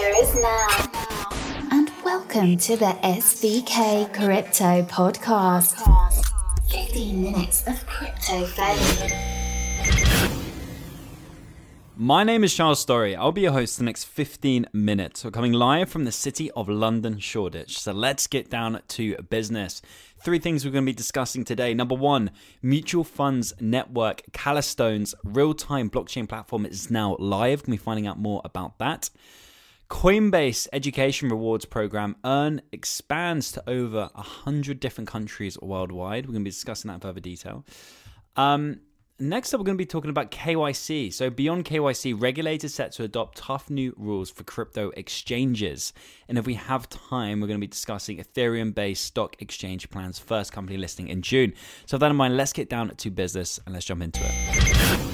future is now. And welcome to the SVK Crypto Podcast. 15 minutes of crypto fame. My name is Charles Storry. I'll be your host the next 15 minutes. We're coming live from the city of London, Shoreditch. So let's get down to business. Three things we're going to be discussing today. Number one, mutual funds network Calastone's real time blockchain platform is now live. Can be finding out more about that. Coinbase education rewards program Earn expands to over 100 different countries worldwide. We're going to be discussing that in further detail. Um, Next up, we're going to be talking about KYC. So, beyond KYC, regulators set to adopt tough new rules for crypto exchanges. And if we have time, we're going to be discussing Ethereum based stock exchange plans, first company listing in June. So, with that in mind, let's get down to business and let's jump into it.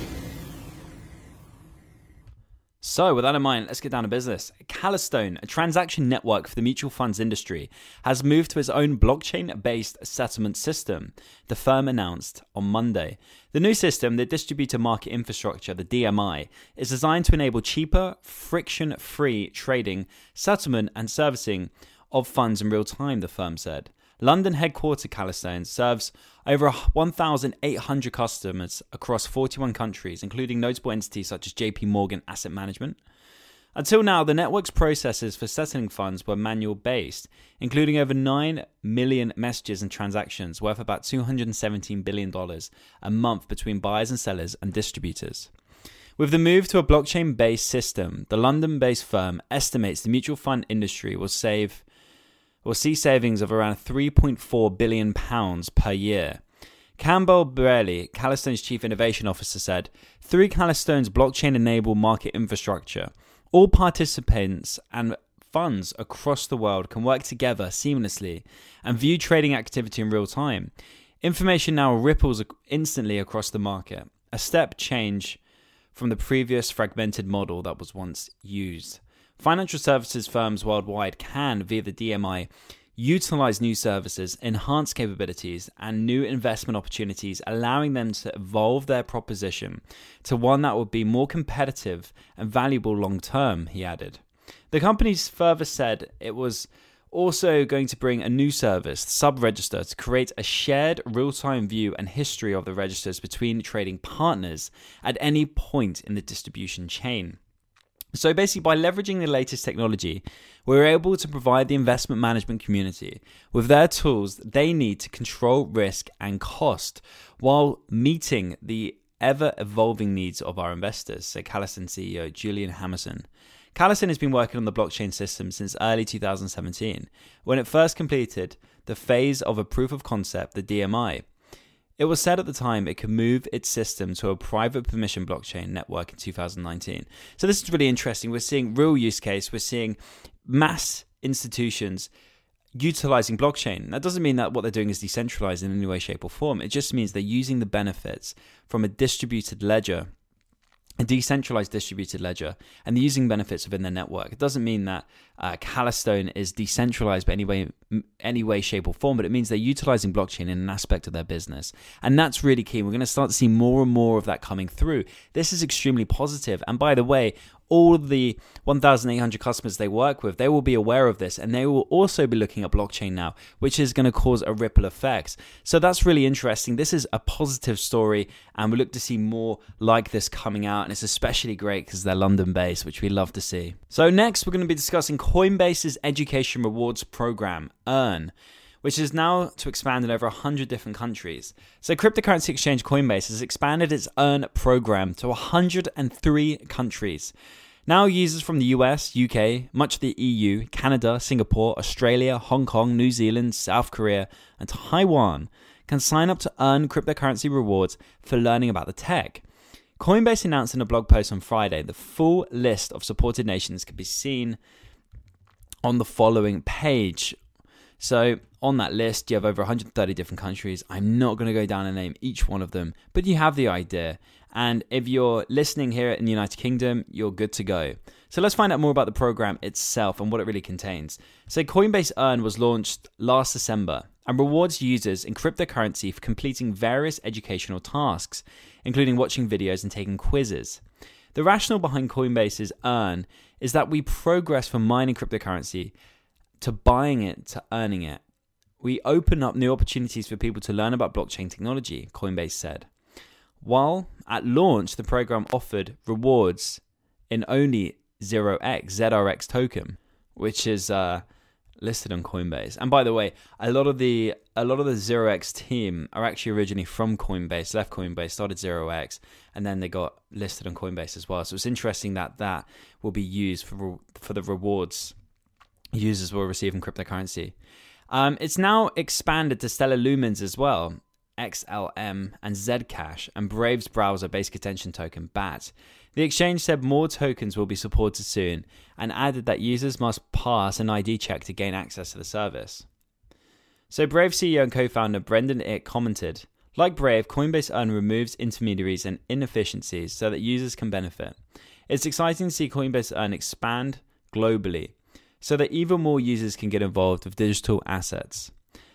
So, with that in mind, let's get down to business. Calastone, a transaction network for the mutual funds industry, has moved to its own blockchain based settlement system, the firm announced on Monday. The new system, the Distributed Market Infrastructure, the DMI, is designed to enable cheaper, friction free trading, settlement, and servicing of funds in real time, the firm said. London headquartered Calastone serves over 1,800 customers across 41 countries, including notable entities such as JP Morgan Asset Management. Until now, the network's processes for settling funds were manual based, including over 9 million messages and transactions worth about $217 billion a month between buyers and sellers and distributors. With the move to a blockchain based system, the London based firm estimates the mutual fund industry will save will see savings of around 3.4 billion pounds per year. Campbell Brearley, Calastone's chief innovation officer, said, "Through Calastone's blockchain-enabled market infrastructure, all participants and funds across the world can work together seamlessly and view trading activity in real time. Information now ripples instantly across the market, a step change from the previous fragmented model that was once used." Financial services firms worldwide can, via the DMI, utilize new services, enhance capabilities, and new investment opportunities, allowing them to evolve their proposition to one that would be more competitive and valuable long term, he added. The companies further said it was also going to bring a new service, Subregister, to create a shared real time view and history of the registers between trading partners at any point in the distribution chain. So basically, by leveraging the latest technology, we're able to provide the investment management community with their tools they need to control risk and cost while meeting the ever evolving needs of our investors, said Calastone CEO Julien Hammerson. Calastone has been working on the blockchain system since early 2017, when it first completed the phase of a proof of concept, the DMI. It was said at the time it could move its system to a private permission blockchain network in 2019. So this is really interesting. We're seeing real use case. We're seeing mass institutions utilizing blockchain. That doesn't mean that what they're doing is decentralized in any way, shape, or form. It just means they're using the benefits from a distributed ledger a decentralized distributed ledger and the using benefits within the network. It doesn't mean that uh, Calastone is decentralized by any way, any way, shape, or form, but it means they're utilizing blockchain in an aspect of their business. And that's really key. We're going to start to see more and more of that coming through. This is extremely positive. And by the way, all the 1,800 customers they work with, they will be aware of this and they will also be looking at blockchain now, which is going to cause a ripple effect. So that's really interesting. This is a positive story, and we look to see more like this coming out. And it's especially great because they're London based, which we love to see. So, next, we're going to be discussing Coinbase's education rewards program, Earn which is now to expand in over 100 different countries. So, cryptocurrency exchange Coinbase has expanded its Earn program to 103 countries. Now, users from the US, UK, much of the EU, Canada, Singapore, Australia, Hong Kong, New Zealand, South Korea, and Taiwan can sign up to earn cryptocurrency rewards for learning about the tech. Coinbase announced in a blog post on Friday the full list of supported nations can be seen on the following page. So, on that list, you have over 130 different countries. I'm not going to go down and name each one of them, but you have the idea. And if you're listening here in the United Kingdom, you're good to go. So let's find out more about the program itself and what it really contains. So, Coinbase Earn was launched last December and rewards users in cryptocurrency for completing various educational tasks, including watching videos and taking quizzes. The rationale behind Coinbase's earn is that we progress from mining cryptocurrency to buying it to earning it. We open up new opportunities for people to learn about blockchain technology, Coinbase said. While at launch, the program offered rewards in only 0x ZRX token, which is uh, listed on Coinbase. And by the way, a lot of the a lot of the 0x team are actually originally from Coinbase, left Coinbase, started 0x, and then they got listed on Coinbase as well. So it's interesting that that will be used for for the rewards users will receive in cryptocurrency. Um, it's now expanded to Stellar Lumens as well, XLM and Zcash, and Brave's browser basic attention token BAT. The exchange said more tokens will be supported soon and added that users must pass an ID check to gain access to the service. So, Brave CEO and co founder Brendan Eich commented Like Brave, Coinbase Earn removes intermediaries and inefficiencies so that users can benefit. It's exciting to see Coinbase Earn expand globally so that even more users can get involved with digital assets.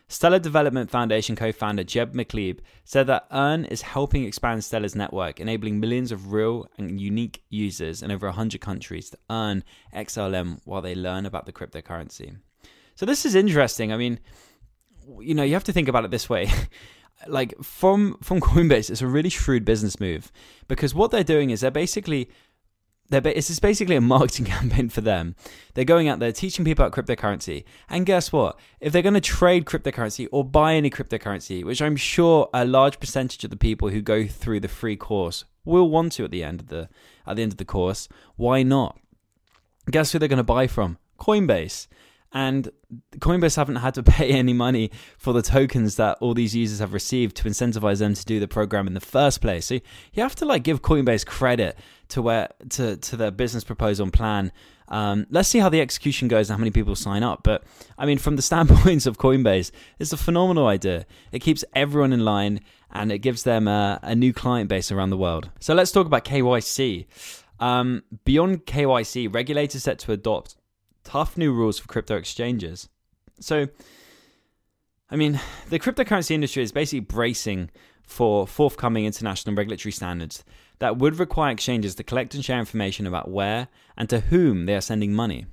Stellar Development Foundation co founder Jed McCaleb said that Earn is helping expand Stellar's network, enabling millions of real and unique users in over 100 countries to earn XLM while they learn about the cryptocurrency. So, this is interesting. I mean, you know, you have to think about it this way. like from from Coinbase, it's a really shrewd business move because what they're doing is they're basically they're, basically a marketing campaign for them. They're going out there teaching people about cryptocurrency. And guess what? If they're going to trade cryptocurrency or buy any cryptocurrency, which I'm sure a large percentage of the people who go through the free course will want to at the end of the at the end of the course, why not? Guess who they're going to buy from? Coinbase. And Coinbase haven't had to pay any money for the tokens that all these users have received to incentivize them to do the program in the first place. So you have to like give Coinbase credit to where to to their business proposal and plan. Um, let's see how the execution goes and how many people sign up. But I mean, from the standpoints of Coinbase, it's a phenomenal idea. It keeps everyone in line and it gives them a, a new client base around the world. So let's talk about KYC. Um, beyond KYC, regulators set to adopt tough new rules for crypto exchanges. So, I mean, the cryptocurrency industry is basically bracing for forthcoming international regulatory standards that would require exchanges to collect and share information about where and to whom they are sending money.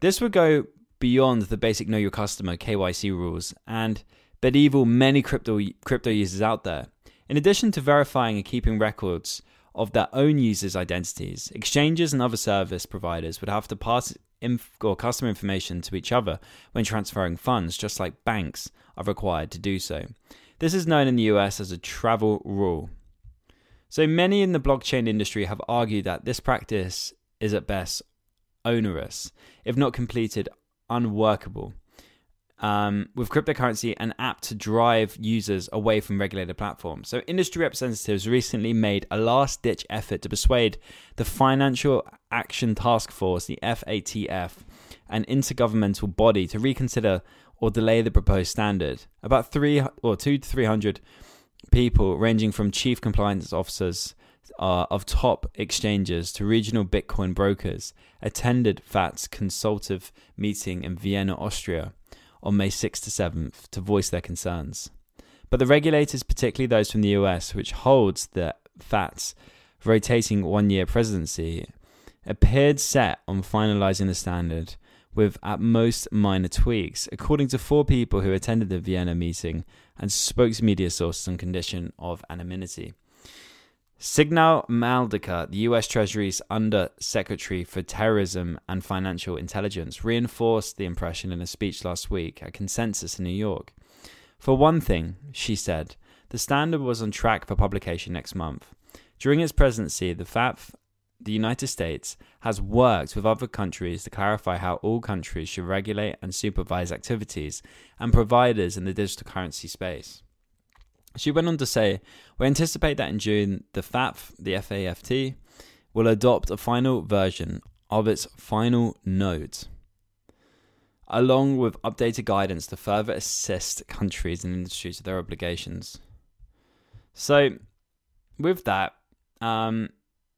This would go beyond the basic know your customer KYC rules and bedevil many crypto crypto users out there. In addition to verifying and keeping records of their own users' identities, exchanges and other service providers would have to pass inf- or customer information to each other when transferring funds, just like banks are required to do so. This is known in the US as a travel rule. So many in the blockchain industry have argued that this practice is at best onerous, if not completed, unworkable um, with cryptocurrency an apt to drive users away from regulated platforms. So, industry representatives recently made a last ditch effort to persuade the Financial Action Task Force, the FATF, an intergovernmental body, to reconsider or delay the proposed standard. About three or two to three hundred people, ranging from chief compliance officers uh, of top exchanges to regional Bitcoin brokers, attended FAT's consultative meeting in Vienna, Austria on May 6th to 7th to voice their concerns. But the regulators, particularly those from the US, which holds the FAT's rotating one year presidency, appeared set on finalizing the standard with at most minor tweaks, according to four people who attended the Vienna meeting and spoke to media sources on condition of anonymity. Sigal Mandelker, the US Treasury's Under Secretary for Terrorism and Financial Intelligence, reinforced the impression in a speech last week at Consensus in New York. For one thing, she said, the standard was on track for publication next month. During its presidency, the FATF, the United States, has worked with other countries to clarify how all countries should regulate and supervise activities and providers in the digital currency space. She went on to say, We anticipate that in June, the FAF, the FAFT, will adopt a final version of its final nodes, along with updated guidance to further assist countries and industries with their obligations. So, with that, um,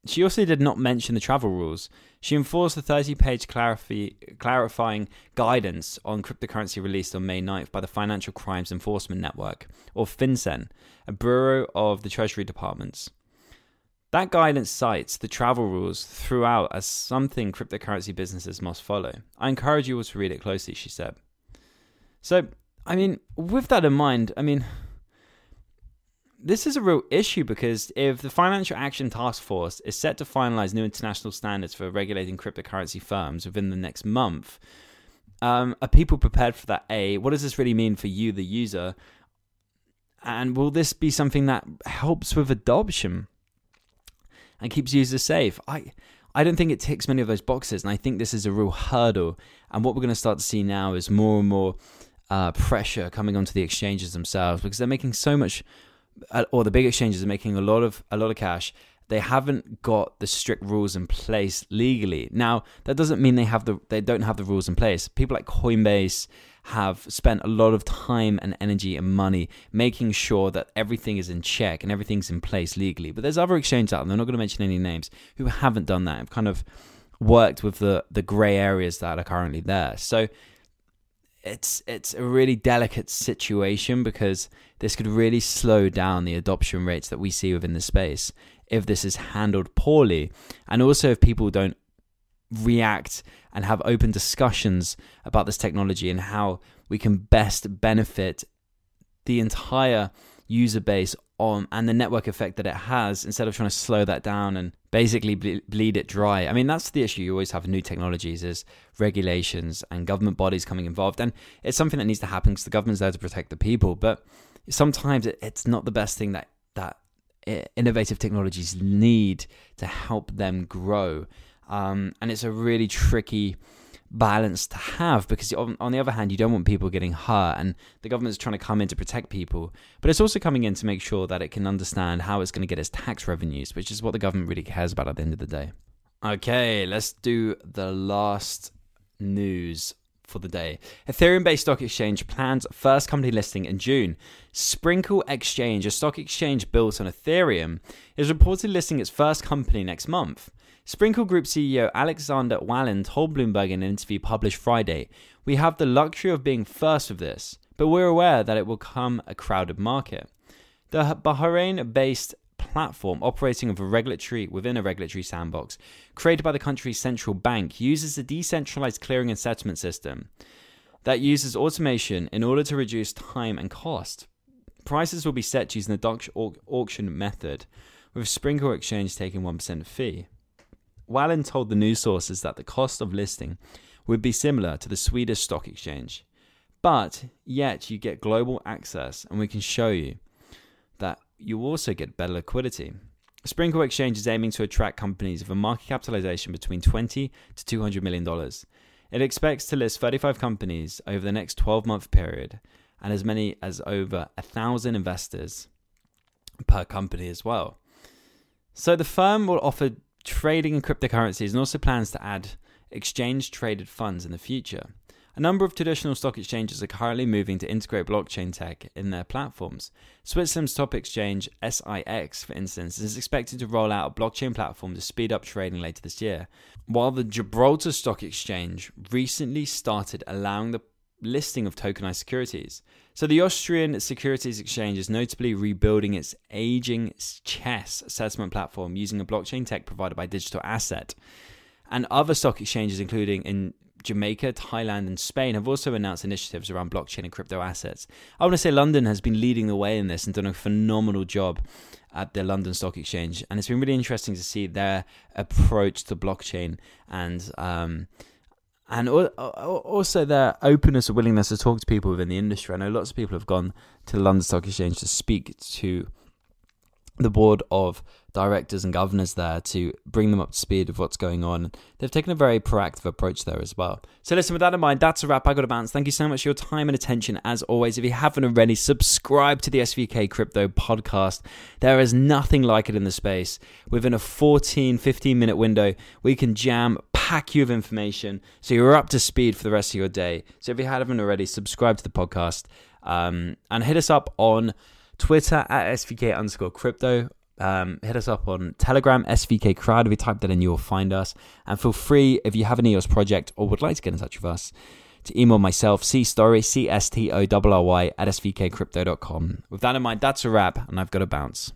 she also did not mention the travel rules. She enforced the 30 page clarif- clarifying guidance on cryptocurrency released on May 9th by the Financial Crimes Enforcement Network, or FinCEN, a bureau of the Treasury Departments. That guidance cites the travel rules throughout as something cryptocurrency businesses must follow. I encourage you all to read it closely, she said. So, I mean, with that in mind, I mean, this is a real issue because if the Financial Action Task Force is set to finalize new international standards for regulating cryptocurrency firms within the next month, um, are people prepared for that? A, what does this really mean for you, the user? And will this be something that helps with adoption and keeps users safe? I, I don't think it ticks many of those boxes, and I think this is a real hurdle. And what we're going to start to see now is more and more uh, pressure coming onto the exchanges themselves because they're making so much, or the big exchanges are making a lot of a lot of cash. They haven't got the strict rules in place legally. Now that doesn't mean they have the they don't have the rules in place. People like Coinbase have spent a lot of time and energy and money making sure that everything is in check and everything's in place legally. But there's other exchanges out there, I'm not going to mention any names, who haven't done that. Have kind of worked with the the grey areas that are currently there. So it's it's a really delicate situation because this could really slow down the adoption rates that we see within the space if this is handled poorly. And also if people don't react and have open discussions about this technology and how we can best benefit the entire user base on and the network effect that it has instead of trying to slow that down and basically bleed it dry. I mean, that's the issue you always have with new technologies is regulations and government bodies coming involved. And it's something that needs to happen because the government's there to protect the people. But sometimes it's not the best thing that, that innovative technologies need to help them grow. Um, and it's a really tricky balance to have because on, on, the other hand you don't want people getting hurt and the government's trying to come in to protect people but it's also coming in to make sure that it can understand how it's going to get its tax revenues which is what the government really cares about at the end of the day. Okay let's do the last news for the day. Ethereum based stock exchange plans first company listing in June. Sprinkle Exchange, a stock exchange built on Ethereum, is reportedly listing its first company next month. Sprinkle Group CEO Alexander Wallin told Bloomberg in an interview published Friday, We have the luxury of being first with this, but we're aware that it will come a crowded market. The Bahrain based platform operating with a regulatory within a regulatory sandbox created by the country's central bank uses a decentralized clearing and settlement system that uses automation in order to reduce time and cost. Prices will be set using the Dutch auction method, with Sprinkle Exchange taking 1% fee. Wallin told the news sources that the cost of listing would be similar to the Swedish stock exchange, but yet you get global access, and we can show you you also get better liquidity. Sprinkle Exchange is aiming to attract companies with a market capitalization between 20 to 200 million dollars. It expects to list 35 companies over the next 12 month period and as many as over a thousand investors per company as well. So the firm will offer trading in cryptocurrencies and also plans to add exchange traded funds in the future. A number of traditional stock exchanges are currently moving to integrate blockchain tech in their platforms. Switzerland's top exchange, SIX, for instance, is expected to roll out a blockchain platform to speed up trading later this year, while the Gibraltar Stock Exchange recently started allowing the listing of tokenized securities. So, the Austrian Securities Exchange is notably rebuilding its aging chess settlement platform using a blockchain tech provided by Digital Asset. And other stock exchanges, including in Jamaica, Thailand, and Spain, have also announced initiatives around blockchain and crypto assets. I want to say London has been leading the way in this and done a phenomenal job at the London Stock Exchange. And it's been really interesting to see their approach to blockchain and. Um, and also their openness and willingness to talk to people within the industry. I know lots of people have gone to the London Stock Exchange to speak to the board of directors and governors there to bring them up to speed of what's going on. They've taken a very proactive approach there as well. So, listen, with that in mind, that's a wrap. I got to bounce. Thank you so much for your time and attention. As always, if you haven't already, subscribe to the SVK Crypto podcast. There is nothing like it in the space. Within a 14, 15 minute window, we can jam pack you of information so you're up to speed for the rest of your day. So, if you haven't already, subscribe to the podcast um, and hit us up on Twitter at SVK underscore crypto. Um, hit us up on Telegram, SVK Crowd. If you type that in, you'll find us. And feel free, if you have an EOS project or would like to get in touch with us, to email myself, cstorry, C-S-T-O-R-R-Y, at svkcrypto.com. With that in mind, that's a wrap, and I've got to bounce.